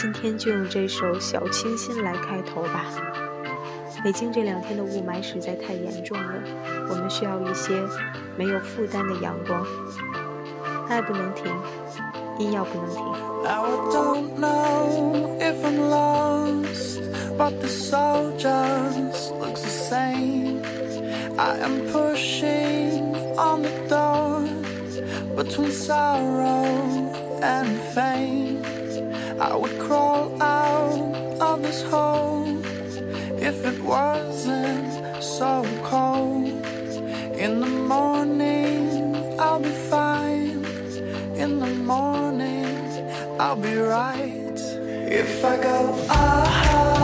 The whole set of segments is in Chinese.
今天就用这首《小清新》来开头吧。北京这两天的雾霾实在太严重了，我们需要一些没有负担的阳光。爱不能停，音要不能停。Now I don't know if I'm lost, but the soul just looks the same. I am pushing on the door between sorrow and fame. I would crawl out of this hole if it wasn't so cold. In the morning, I'll be fine. In the morning, I'll be right. If I go away,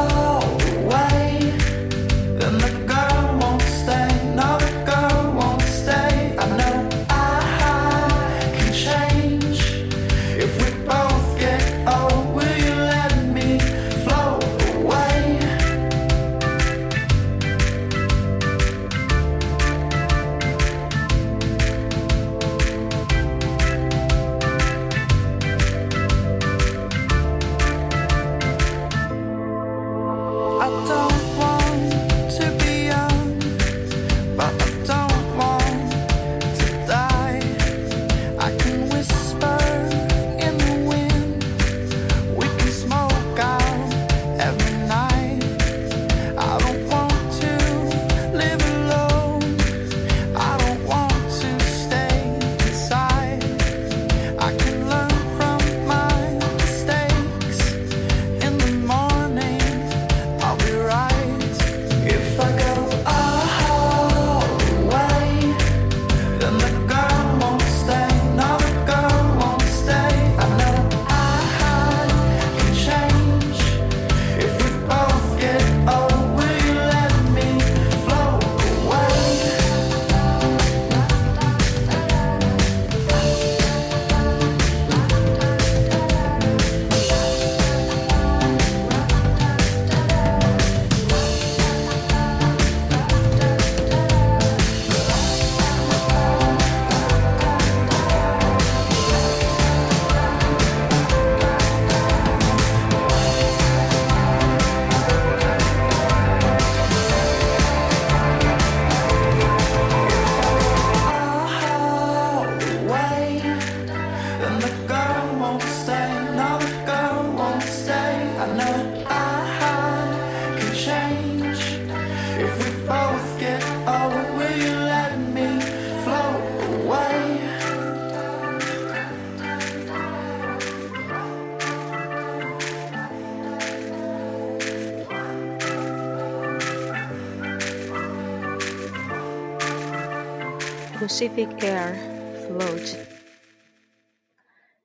Pacific Air Float。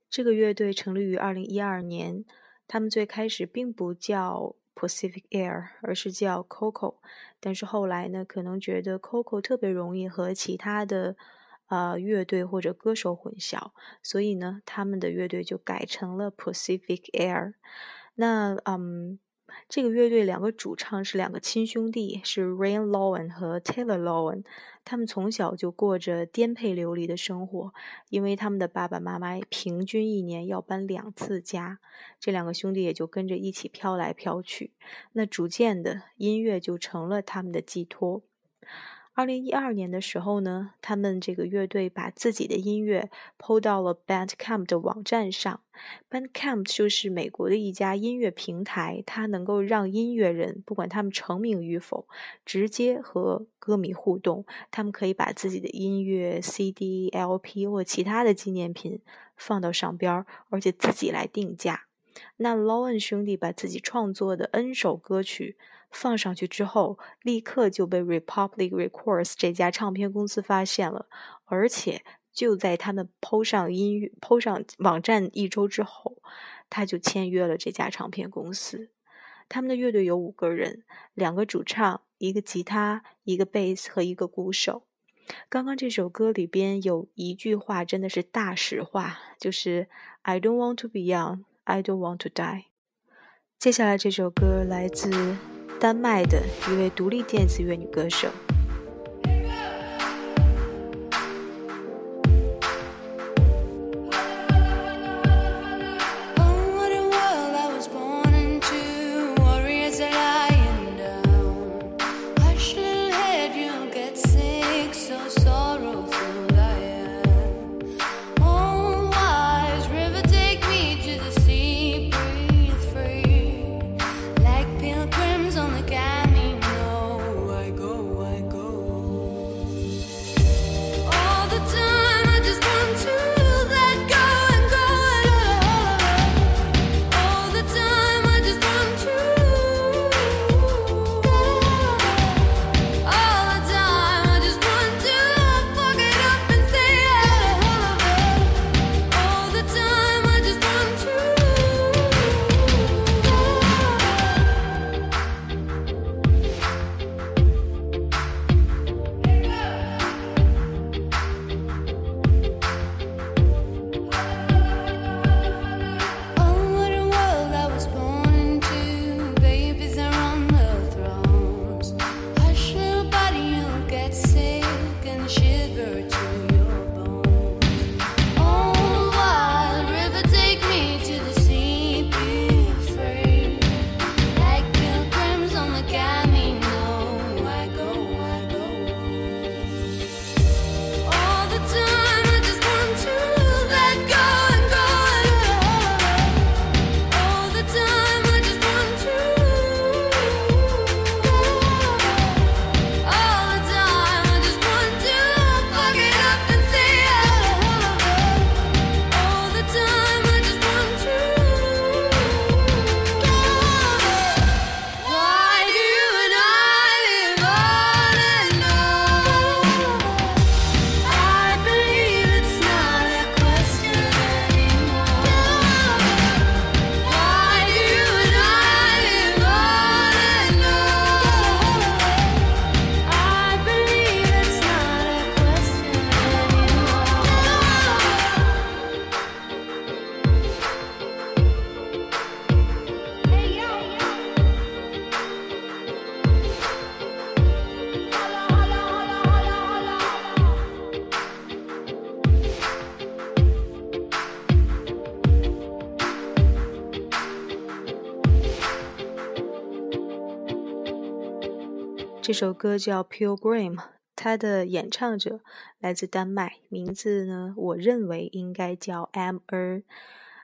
这个乐队成立于二零一二年，他们最开始并不叫 Pacific Air，而是叫 Coco。但是后来呢，可能觉得 Coco 特别容易和其他的呃乐队或者歌手混淆，所以呢，他们的乐队就改成了 Pacific Air。那嗯，这个乐队两个主唱是两个亲兄弟，是 Rain Lowen 和 Taylor Lowen。他们从小就过着颠沛流离的生活，因为他们的爸爸妈妈平均一年要搬两次家，这两个兄弟也就跟着一起飘来飘去。那逐渐的，音乐就成了他们的寄托。二零一二年的时候呢，他们这个乐队把自己的音乐抛到了 Bandcamp 的网站上。Bandcamp 就是美国的一家音乐平台，它能够让音乐人不管他们成名与否，直接和歌迷互动。他们可以把自己的音乐 CD、LP 或其他的纪念品放到上边儿，而且自己来定价。那 Lowen 兄弟把自己创作的 N 首歌曲放上去之后，立刻就被 Republic Records 这家唱片公司发现了，而且就在他们 PO 上音乐、PO 上网站一周之后，他就签约了这家唱片公司。他们的乐队有五个人，两个主唱，一个吉他，一个贝斯和一个鼓手。刚刚这首歌里边有一句话真的是大实话，就是 "I don't want to be young, I don't want to die"。接下来这首歌来自丹麦的一位独立电子乐女歌手。首歌叫《Pilgrim》，它的演唱者来自丹麦，名字呢，我认为应该叫 M R。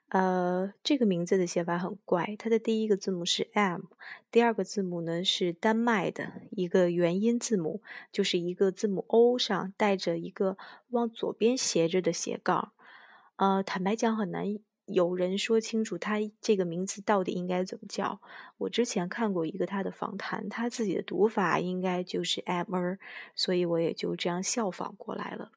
呃，这个名字的写法很怪，它的第一个字母是 M，第二个字母呢是丹麦的一个元音字母，就是一个字母 O 上带着一个往左边斜着的斜杠。呃，坦白讲很难有人说清楚他这个名字到底应该怎么叫。我之前看过一个他的访谈，他自己的读法应该就是 M，所以我也就这样效仿过来了。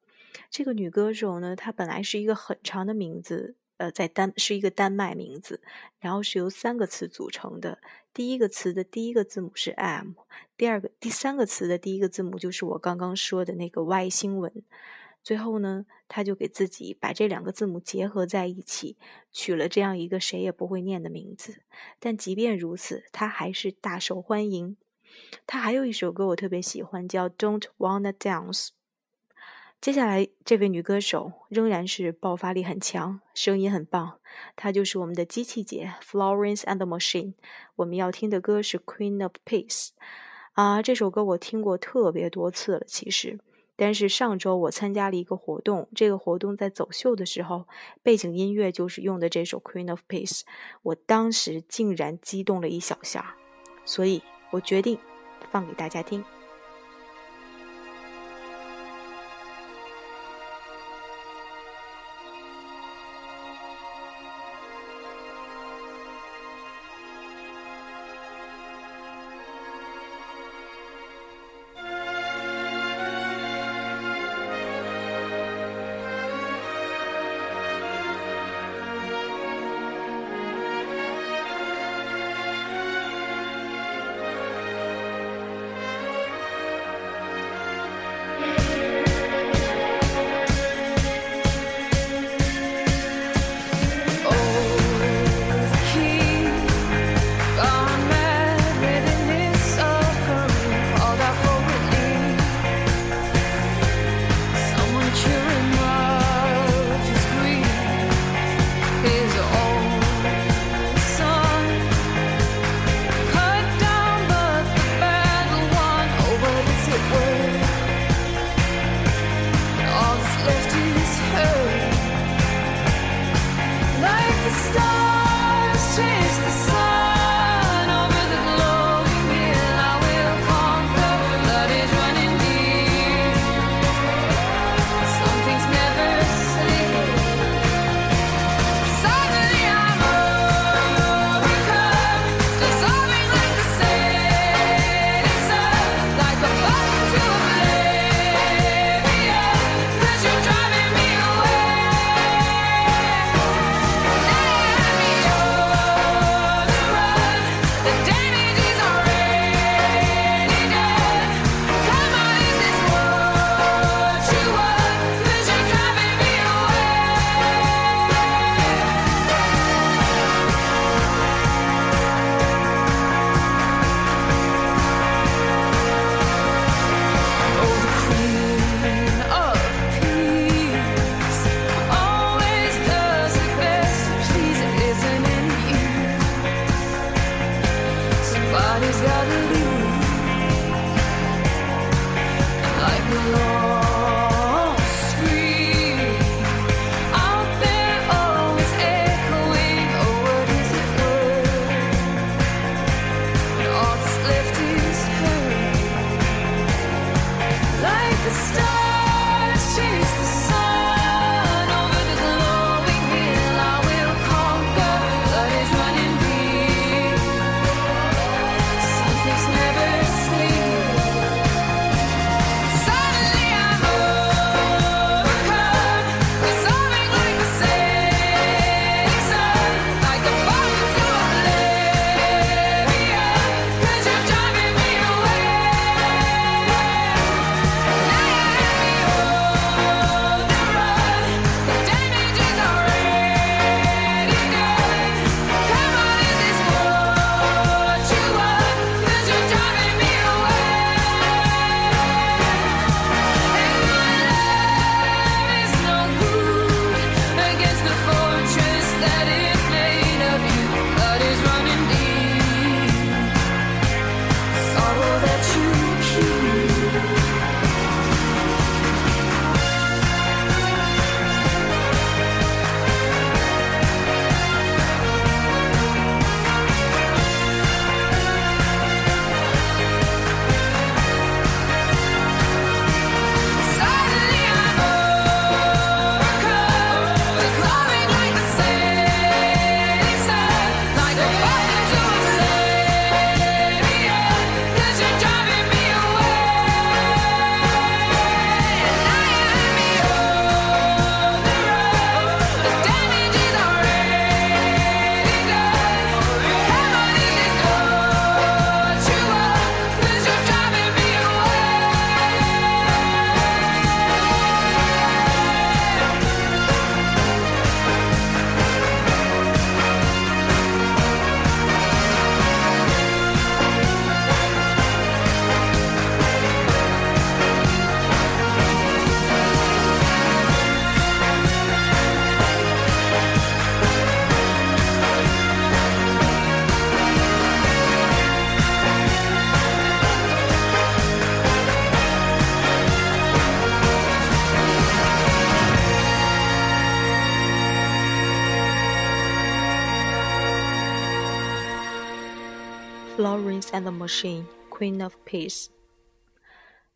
这个女歌手呢，她本来是一个很长的名字。呃，在丹是一个丹麦名字，然后是由三个词组成的。第一个词的第一个字母是 M，第二个、第三个词的第一个字母就是我刚刚说的那个 Y 星文。最后呢，他就给自己把这两个字母结合在一起，取了这样一个谁也不会念的名字。但即便如此，他还是大受欢迎。他还有一首歌我特别喜欢，叫《Don't Wanna Dance》。接下来，这位女歌手仍然是爆发力很强，声音很棒。她就是我们的机器姐 Florence and the Machine。我们要听的歌是《Queen of Peace》啊，这首歌我听过特别多次了，其实。但是上周我参加了一个活动，这个活动在走秀的时候，背景音乐就是用的这首《Queen of Peace》，我当时竟然激动了一小下，所以我决定放给大家听。Florence and the Machine, Queen of Peace。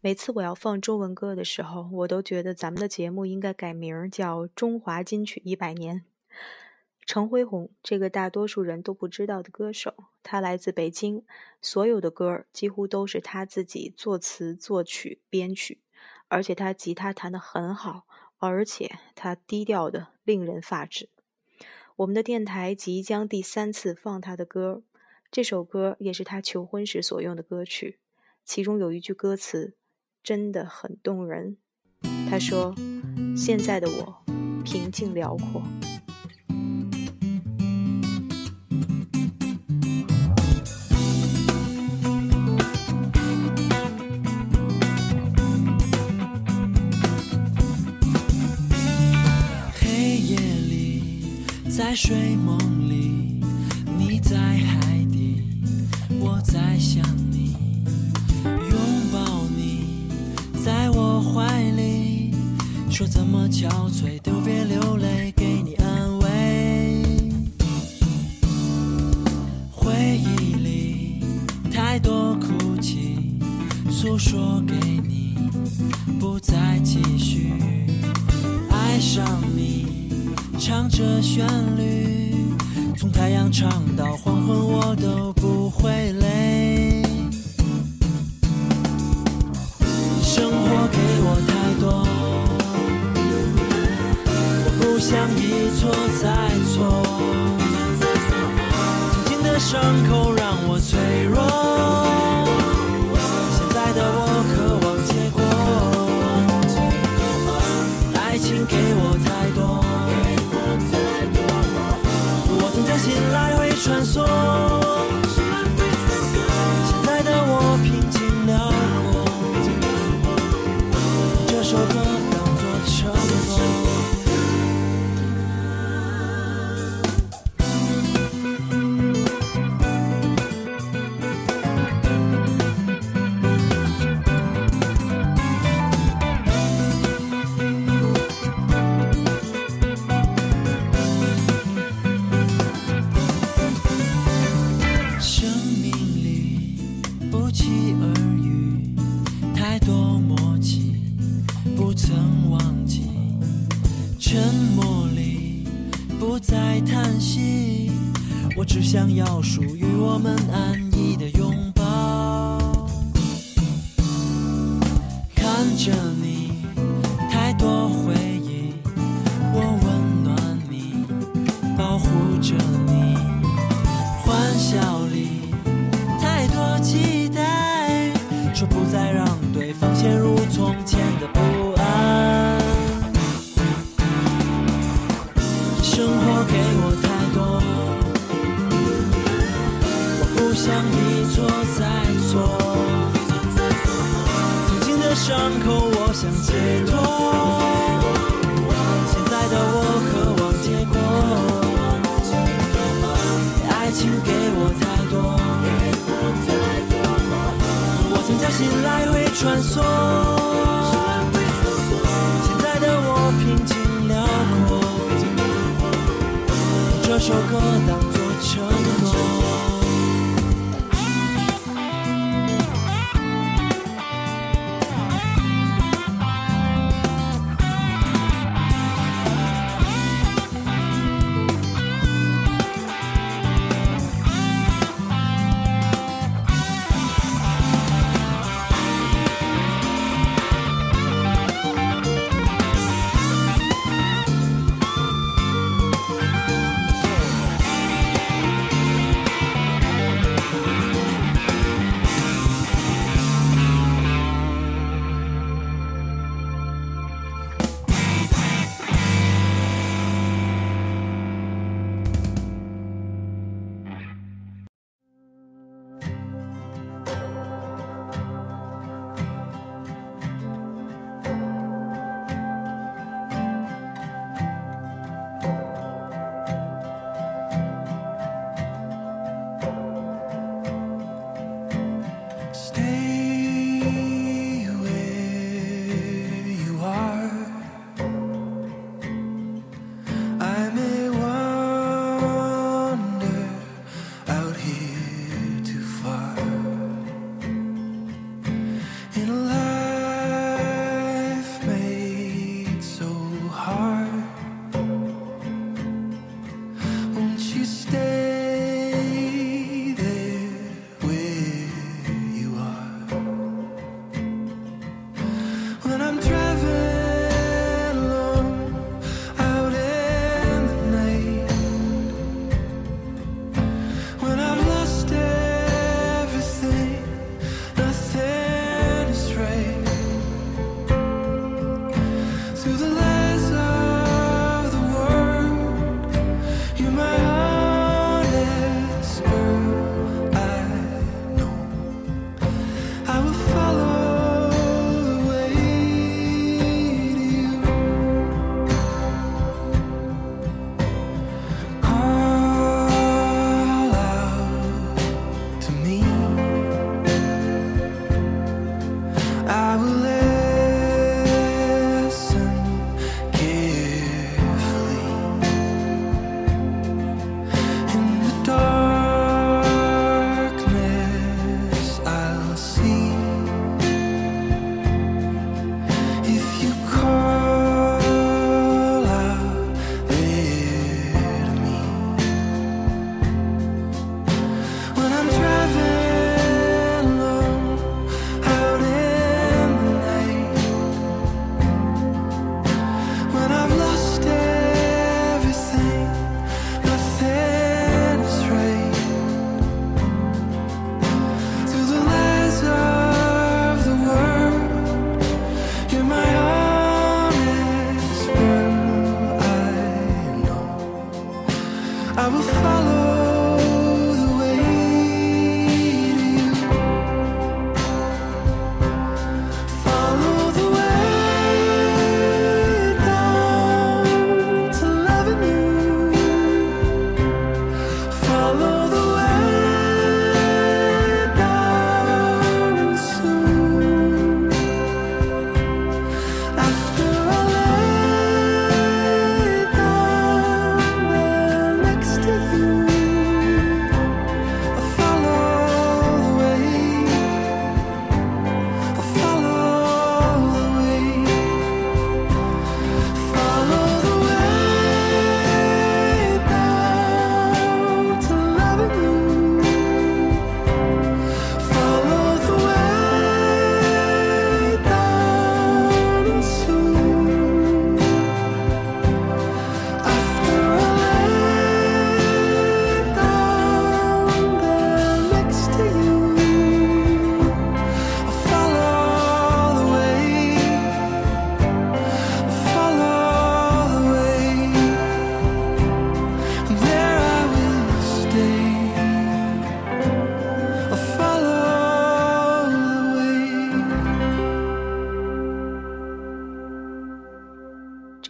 每次我要放中文歌的时候，我都觉得咱们的节目应该改名叫《中华金曲一百年》。陈辉宏，这个大多数人都不知道的歌手，他来自北京，所有的歌几乎都是他自己作词、作曲、编曲，而且他吉他弹得很好，而且他低调的令人发指。我们的电台即将第三次放他的歌。这首歌也是他求婚时所用的歌曲，其中有一句歌词真的很动人。他说：“现在的我平静辽阔。”黑夜里，在睡梦想你，拥抱你，在我怀里，说怎么憔悴都别流泪，给你安慰。回忆里太多哭泣，诉说给你，不再继续。爱上你，唱着旋律。从太阳唱到黄昏，我都不会累。生活给我太多，我不想一错再错。曾经的伤口让我脆弱，现在的我渴望结果。爱情给我太多。心来回穿梭，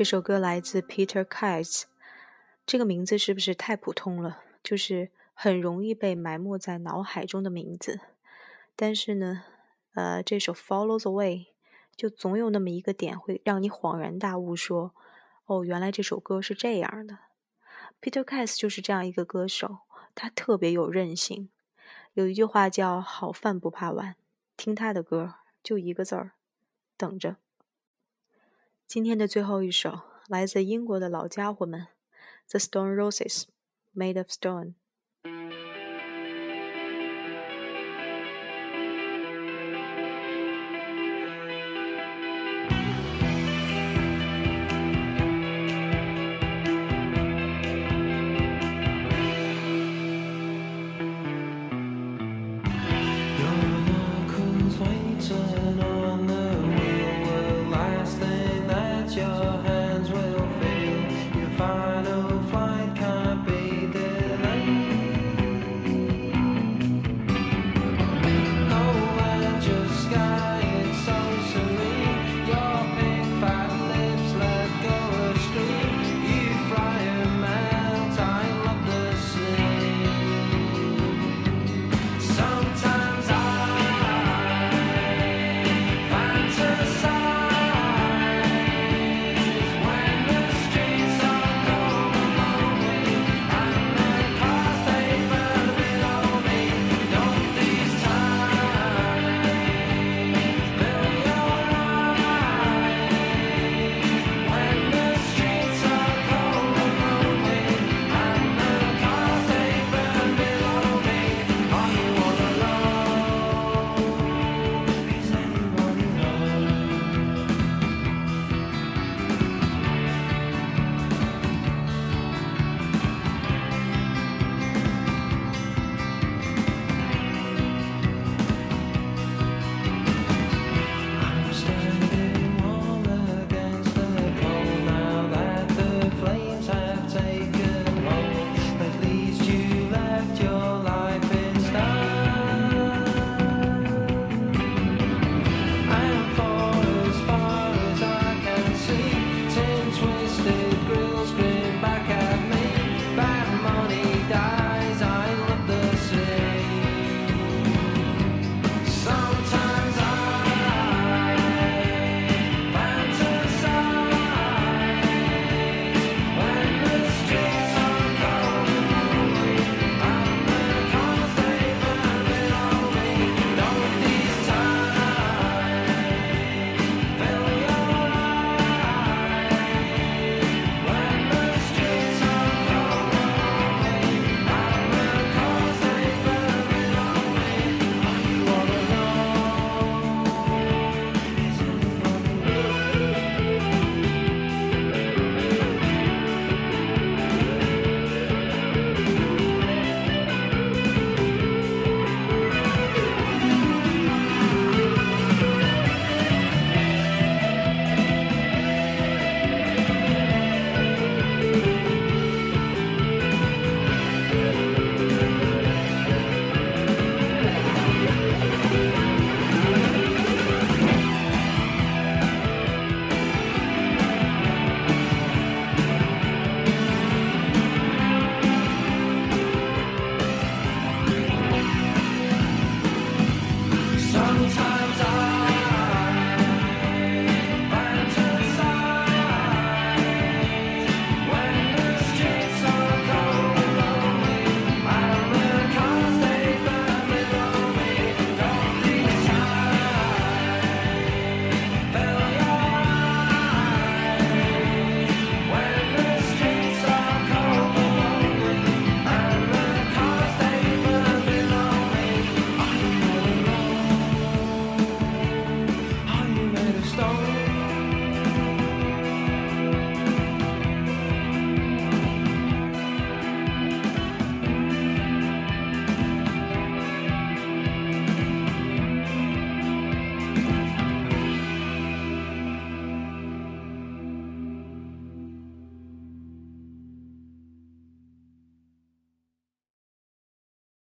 这首歌来自 Peter Kies，这个名字是不是太普通了？就是很容易被埋没在脑海中的名字。但是呢，呃，这首 Follow the Way 就总有那么一个点会让你恍然大悟，说：“哦，原来这首歌是这样的。”Peter Kies 就是这样一个歌手，他特别有韧性。有一句话叫“好饭不怕晚”，听他的歌就一个字儿，等着。今天的最后一首来自英国的老家伙们，The Stone Roses，Made of Stone。